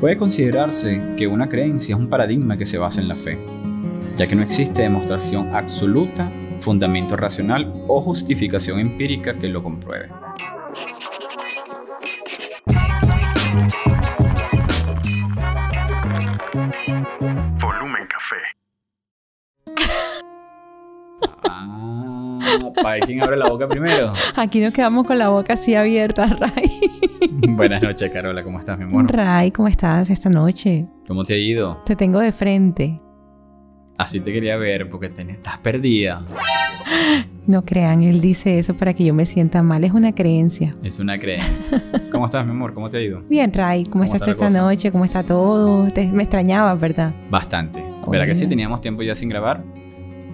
Puede considerarse que una creencia es un paradigma que se basa en la fe, ya que no existe demostración absoluta, fundamento racional o justificación empírica que lo compruebe. ¿Para quién abre la boca primero? Aquí nos quedamos con la boca así abierta, Ray. Buenas noches, Carola, ¿cómo estás, mi amor? Ray, ¿cómo estás esta noche? ¿Cómo te ha ido? Te tengo de frente. Así te quería ver porque te- estás perdida. No crean, él dice eso para que yo me sienta mal. Es una creencia. Es una creencia. ¿Cómo estás, mi amor? ¿Cómo te ha ido? Bien, Ray, ¿cómo, ¿Cómo estás está esta cosa? noche? ¿Cómo está todo? Te- me extrañaba, ¿verdad? Bastante. ¿Verdad que sí? Oye. Teníamos tiempo ya sin grabar.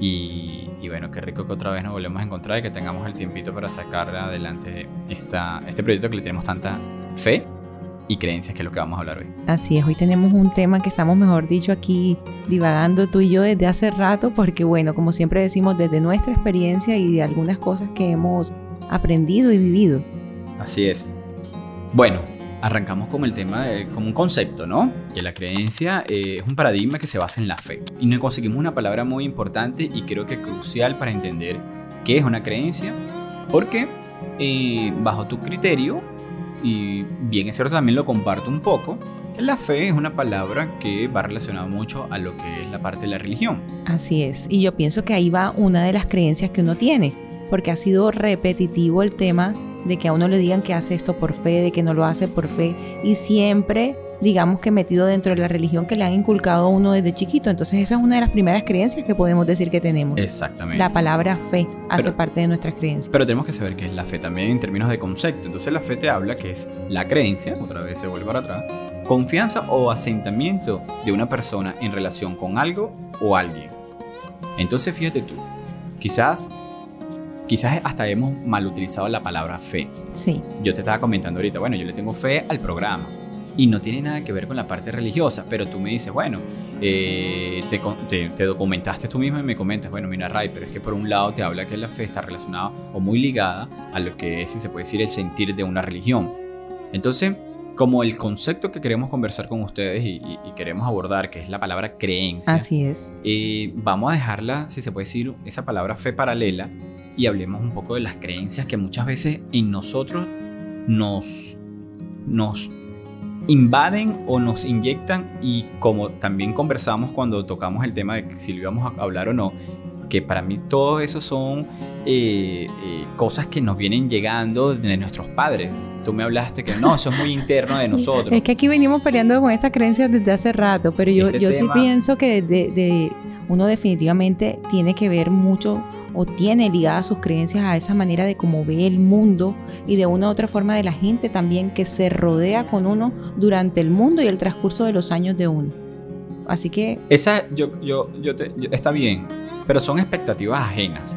Y, y bueno, qué rico que otra vez nos volvemos a encontrar y que tengamos el tiempito para sacar adelante esta, este proyecto que le tenemos tanta fe y creencias, que es lo que vamos a hablar hoy. Así es, hoy tenemos un tema que estamos, mejor dicho, aquí divagando tú y yo desde hace rato, porque bueno, como siempre decimos, desde nuestra experiencia y de algunas cosas que hemos aprendido y vivido. Así es. Bueno, arrancamos con el tema, de, como un concepto, ¿no? Que la creencia eh, es un paradigma que se basa en la fe. Y nos conseguimos una palabra muy importante y creo que crucial para entender qué es una creencia, porque eh, bajo tu criterio, y bien es cierto, también lo comparto un poco, que la fe es una palabra que va relacionada mucho a lo que es la parte de la religión. Así es, y yo pienso que ahí va una de las creencias que uno tiene, porque ha sido repetitivo el tema de que a uno le digan que hace esto por fe, de que no lo hace por fe, y siempre, digamos que metido dentro de la religión que le han inculcado a uno desde chiquito. Entonces esa es una de las primeras creencias que podemos decir que tenemos. Exactamente. La palabra fe hace Pero- parte de nuestras creencias. Pero tenemos que saber qué es la fe también en términos de concepto. Entonces la fe te habla que es la creencia, otra vez se vuelve para atrás, confianza o asentamiento de una persona en relación con algo o alguien. Entonces fíjate tú, quizás, quizás hasta hemos mal utilizado la palabra fe. Sí, Yo te estaba comentando ahorita, bueno, yo le tengo fe al programa y no tiene nada que ver con la parte religiosa, pero tú me dices, bueno, eh, te, con- te- te documentaste tú mismo y me comentas, bueno, mira Ray, pero es que por un lado te habla que la fe está relacionada o muy ligada a lo que es, si se puede decir, el sentir de una religión. Entonces, como el concepto que queremos conversar con ustedes y, y- y queremos abordar, que es la palabra creencia, así es. eh, vamos a dejarla, si se puede decir, esa palabra fe paralela y hablemos un poco de las creencias que muchas veces en nosotros nos, nos invaden o nos inyectan y como también conversamos cuando tocamos el tema de si lo íbamos a hablar o no, que para mí todo eso son eh, eh, cosas que nos vienen llegando de nuestros padres. Tú me hablaste que no, eso es muy interno de nosotros. Es que aquí venimos peleando con estas creencias desde hace rato, pero yo, Este yo sí pienso que de, de- uno definitivamente tiene que ver mucho o tiene ligadas sus creencias a esa manera de cómo ve el mundo y de una u otra forma de la gente también que se rodea con uno durante el mundo y el transcurso de los años de uno. Así que Esa, yo, yo, yo te- está bien, pero son expectativas ajenas.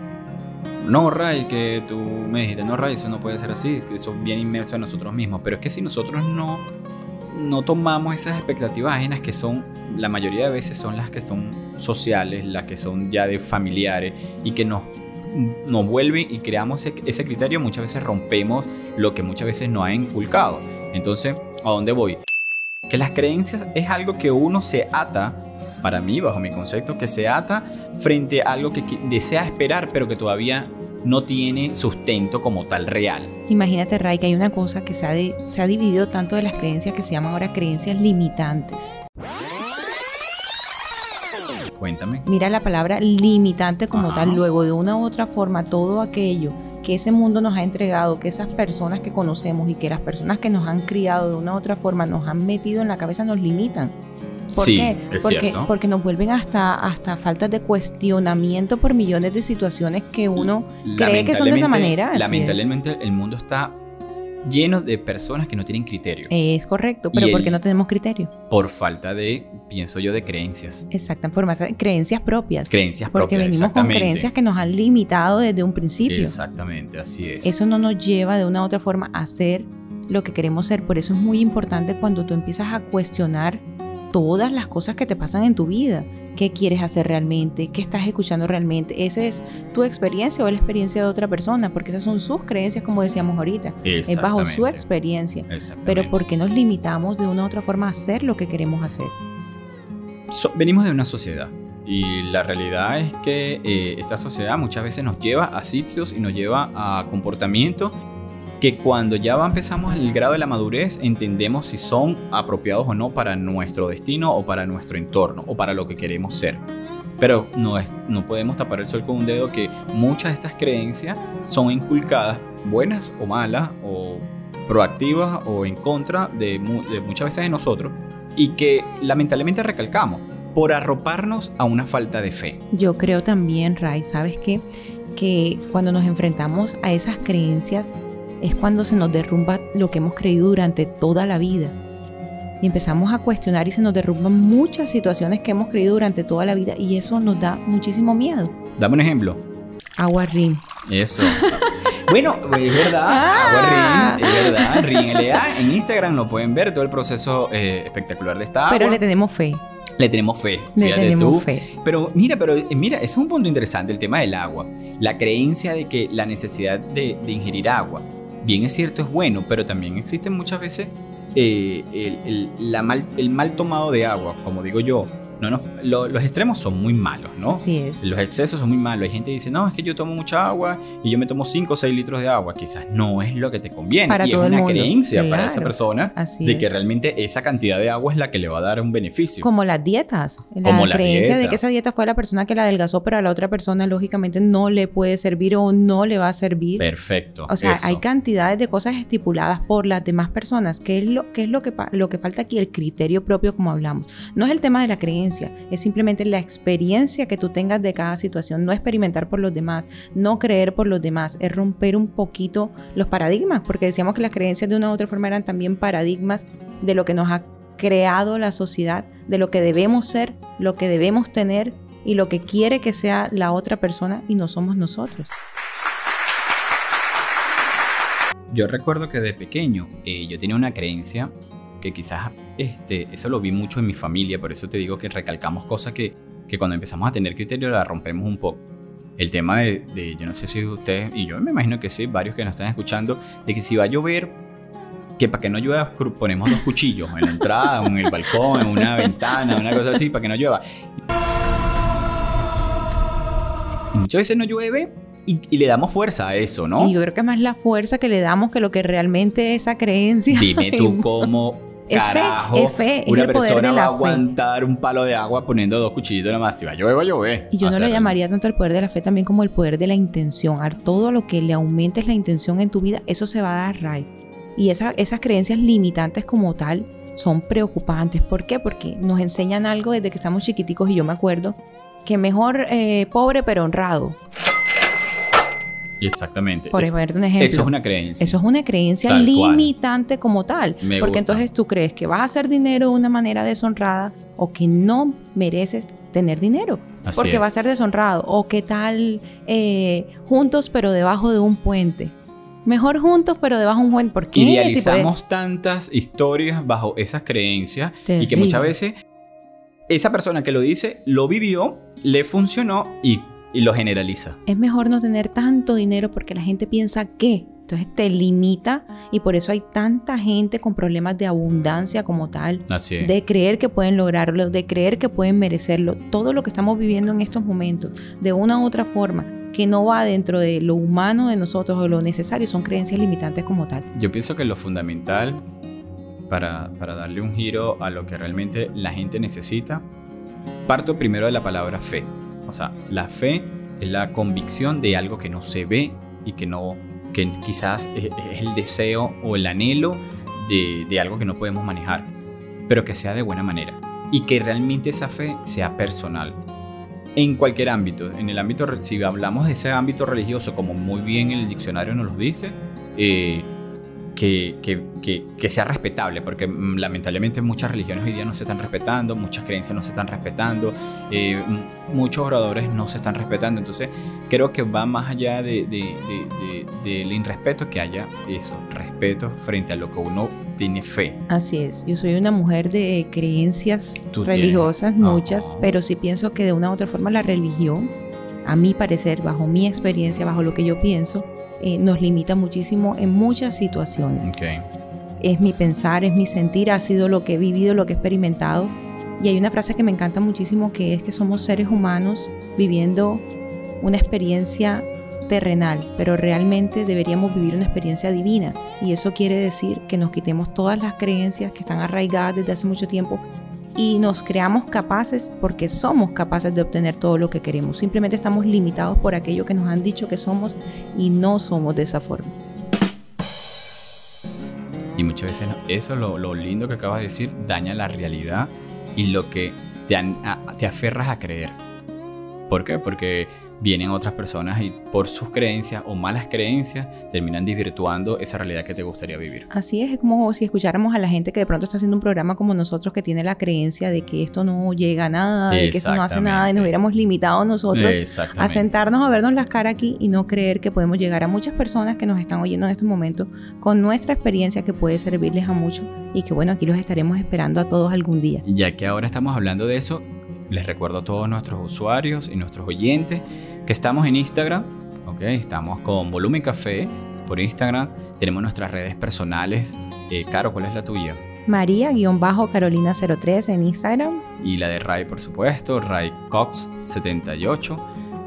No, Ray, que tú me dijiste, no, Ray, eso no puede ser así, que eso es bien inmerso en nosotros mismos. Pero es que si nosotros no, no tomamos esas expectativas ajenas que son, la mayoría de veces son las que son sociales, las que son ya de familiares y que nos, nos vuelven y creamos ese, criterio, muchas veces rompemos lo que muchas veces nos ha inculcado. Entonces, ¿a dónde voy? Que las creencias es algo que uno se ata, para mí, bajo mi concepto, que se ata frente a algo que desea esperar, pero que todavía no tiene sustento como tal real. imagínate, Ray, que hay una cosa que se ha, de- se ha dividido tanto de las creencias que se llaman ahora creencias limitantes. Cuéntame. Mira la palabra limitante como Ajá. tal, luego de una u otra forma, todo aquello que ese mundo nos ha entregado, que esas personas que conocemos y que las personas que nos han criado de una u otra forma nos han metido en la cabeza nos limitan. ¿Por Sí, qué? es porque, cierto. porque nos vuelven hasta, hasta faltas de cuestionamiento por millones de situaciones que uno cree que son de esa manera. así es. Lamentablemente el mundo está lleno de personas que no tienen criterio. Es correcto, pero Y porque el- no tenemos criterio. Por falta de, pienso yo, de creencias. Exacto, por más creencias propias. Creencias porque propias. venimos con creencias que nos han limitado desde un principio. Exactamente, así es. Eso no nos lleva de una u otra forma a ser lo que queremos ser. Por eso es muy importante cuando tú empiezas a cuestionar todas las cosas que te pasan en tu vida. ¿Qué quieres hacer realmente? ¿Qué estás escuchando realmente? ¿Esa es tu experiencia o la experiencia de otra persona? Porque esas son sus creencias, como decíamos ahorita. Es bajo su experiencia. Pero ¿por qué nos limitamos de una u otra forma a hacer lo que queremos hacer? venimos de una sociedad y la realidad es que eh, esta sociedad muchas veces nos lleva a sitios y nos lleva a comportamientos que cuando ya empezamos el grado de la madurez entendemos si son apropiados o no para nuestro destino o para nuestro entorno o para lo que queremos ser. Pero no, es, no podemos tapar el sol con un dedo que muchas de estas creencias son inculcadas, buenas o malas, o proactivas o en contra de, muchas veces de nosotros, y que lamentablemente recalcamos por arroparnos a una falta de fe. Yo creo también, Ray, ¿sabes qué? Que cuando nos enfrentamos a esas creencias es cuando se nos derrumba lo que hemos creído durante toda la vida. Y empezamos a cuestionar y se nos derrumban muchas situaciones que hemos creído durante toda la vida y eso nos da muchísimo miedo. Dame un ejemplo. Agua Rin. Eso. bueno, es verdad. Ah. Agua Rin, es verdad. Rin LA. En Instagram lo pueden ver todo el proceso eh, espectacular de esta agua. Pero le tenemos fe. Le tenemos fe. Le tenemos fe. Pero mira, pero eh, mira, ese es un punto interesante el tema del agua. La creencia de que la necesidad de, de ingerir agua bien es cierto, es bueno, pero también existen muchas veces eh, el, el mal tomado de agua, como digo yo, no, no, los extremos son muy malos, ¿no? Así es. Los excesos son muy malos. Hay gente que dice, no, es que yo tomo mucha agua y yo me tomo 5 o 6 litros de agua. Quizás no es lo que te conviene. Para y es una creencia para esa persona de que realmente esa cantidad de agua es la que le va a dar un beneficio. Como las dietas. La Como creencia de que esa dieta fue la persona que la adelgazó, pero a la otra persona, lógicamente, no le puede servir o no le va a servir. Perfecto. O sea, hay cantidades de cosas estipuladas por las demás personas. ¿Qué es lo, qué es lo que, lo que falta aquí? El criterio propio, como hablamos. No es el tema de la creencia, es simplemente la experiencia que tú tengas de cada situación, no experimentar por los demás, no creer por los demás, es romper un poquito los paradigmas, porque decíamos que las creencias de una u otra forma eran también paradigmas de lo que nos ha creado la sociedad, de lo que debemos ser, lo que debemos tener y lo que quiere que sea la otra persona y no somos nosotros. Yo recuerdo que de pequeño eh, yo tenía una creencia que quizás este, eso lo vi mucho en mi familia, por eso te digo que recalcamos cosas que, que cuando empezamos a tener criterio la rompemos un poco. El tema de, de, yo no sé si ustedes, y yo me imagino que sí, varios que nos están escuchando, de que si va a llover, que para que no llueva ponemos dos cuchillos en la entrada, en el balcón, en una ventana, una cosa así, para que no llueva. Y muchas veces no llueve y, y, le damos fuerza a eso, ¿no? Y yo creo que más la fuerza que le damos que lo que realmente es esa creencia. Dime tú cómo es carajo, fe, es fe, una el poder persona de la va a aguantar un palo de agua poniendo dos cuchillos nada más. Si va a llover, va a llover. Y yo no le llamaría tanto el poder de la fe también como el poder de la intención. A todo lo que le aumentes la intención en tu vida, eso se va a dar right. Y esa- esas creencias limitantes como tal son preocupantes. ¿Por qué? Porque nos enseñan algo desde que estamos chiquiticos y yo me acuerdo que mejor eh, pobre pero honrado. Exactamente. Por ponerte un ejemplo. eso es una creencia. Eso es una creencia Tal cual. limitante como tal. Me porque gusta. entonces tú crees que vas a hacer dinero de una manera deshonrada o que no mereces tener dinero. Así porque es. va a ser deshonrado. O qué tal eh, juntos pero debajo de un puente. Mejor juntos pero debajo de un puente. ¿Por qué? Si Idealizamos tantas historias bajo esas creencias y que muchas veces esa persona que lo dice lo vivió, le funcionó y, y lo generaliza. es mejor no tener tanto dinero porque la gente piensa que. Entonces te limita y por eso hay tanta gente con problemas de abundancia como tal. Así es. de creer que pueden lograrlo, de creer que pueden merecerlo. Todo lo que estamos viviendo en estos momentos, de una u otra forma, que no va dentro de lo humano de nosotros o lo necesario, son creencias limitantes como tal. Yo pienso que lo fundamental para, para darle un giro a lo que realmente la gente necesita, parto primero de la palabra fe. O sea, la fe es la convicción de algo que no se ve y que no que quizás es, el deseo o el anhelo de, algo que no podemos manejar, pero que sea de buena manera y que realmente esa fe sea personal. En cualquier ámbito, en el ámbito, si hablamos de ese ámbito religioso, como muy bien el diccionario nos lo dice, eh, que, que- que- que sea respetable, porque mm, lamentablemente muchas religiones hoy día no se están respetando, muchas creencias no se están respetando, eh, muchos oradores no se están respetando, entonces creo que va más allá de, de- de- de- del irrespeto que haya eso, respeto frente a lo que uno tiene fe. Así es, yo soy una mujer de creencias Tú religiosas, tienes. muchas, Oh. pero sí pienso que de una u otra forma la religión, a mi parecer, bajo mi experiencia, bajo lo que yo pienso, eh, nos limita muchísimo en muchas situaciones. Es mi pensar, es mi sentir, ha sido lo que he vivido, lo que he experimentado. Y hay una frase que me encanta muchísimo que es que somos seres humanos viviendo una experiencia terrenal, pero realmente deberíamos vivir una experiencia divina. Y eso quiere decir que nos quitemos todas las creencias que están arraigadas desde hace mucho tiempo y nos creamos capaces porque somos capaces de obtener todo lo que queremos. Simplemente estamos limitados por aquello que nos han dicho que somos y no somos de esa forma. Y muchas veces eso, lo, lo lindo que acabas de decir, daña la realidad y lo que te, te aferras a creer. ¿Por qué? Porque vienen otras personas y por sus creencias o malas creencias terminan desvirtuando esa realidad que te gustaría vivir. Así es, es como si escucháramos a la gente que de pronto está haciendo un programa como nosotros que tiene la creencia de que esto no llega a nada, de que esto no hace nada y nos hubiéramos limitado nosotros a sentarnos a vernos las caras aquí y no creer que podemos llegar a muchas personas que nos están oyendo en estos momentos con nuestra experiencia que puede servirles a muchos y que bueno, aquí los estaremos esperando a todos algún día. Ya que ahora estamos hablando de eso, les recuerdo a todos nuestros usuarios y nuestros oyentes que estamos en Instagram, ¿ok? Estamos con Volumen Café por Instagram. Tenemos nuestras redes personales. Eh, Caro, ¿cuál es la tuya? María-Carolina03 en Instagram. Y la de Ray, por supuesto, Ray Cox78.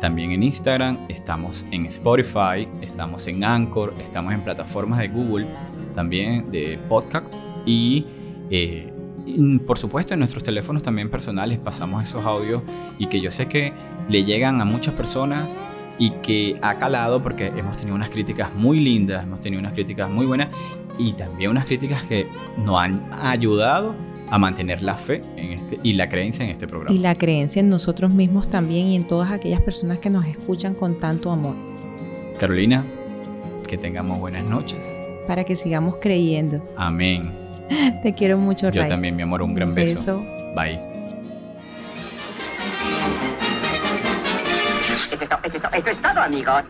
También en Instagram, estamos en Spotify, estamos en Anchor, estamos en plataformas de Google, también de podcasts. Y eh, y, por supuesto, en nuestros teléfonos también personales pasamos esos audios y que yo sé que le llegan a muchas personas y que ha calado porque hemos tenido unas críticas muy lindas, hemos tenido unas críticas muy buenas y también unas críticas que nos han ayudado a mantener la fe en este, y la creencia en este programa. Y la creencia en nosotros mismos también y en todas aquellas personas que nos escuchan con tanto amor. Carolina, que tengamos buenas noches. Para que sigamos creyendo. Amén. Te quiero mucho, Yo Ray. también, mi amor, un gran beso. Beso. Bye. Eso es, eso es todo, amigos.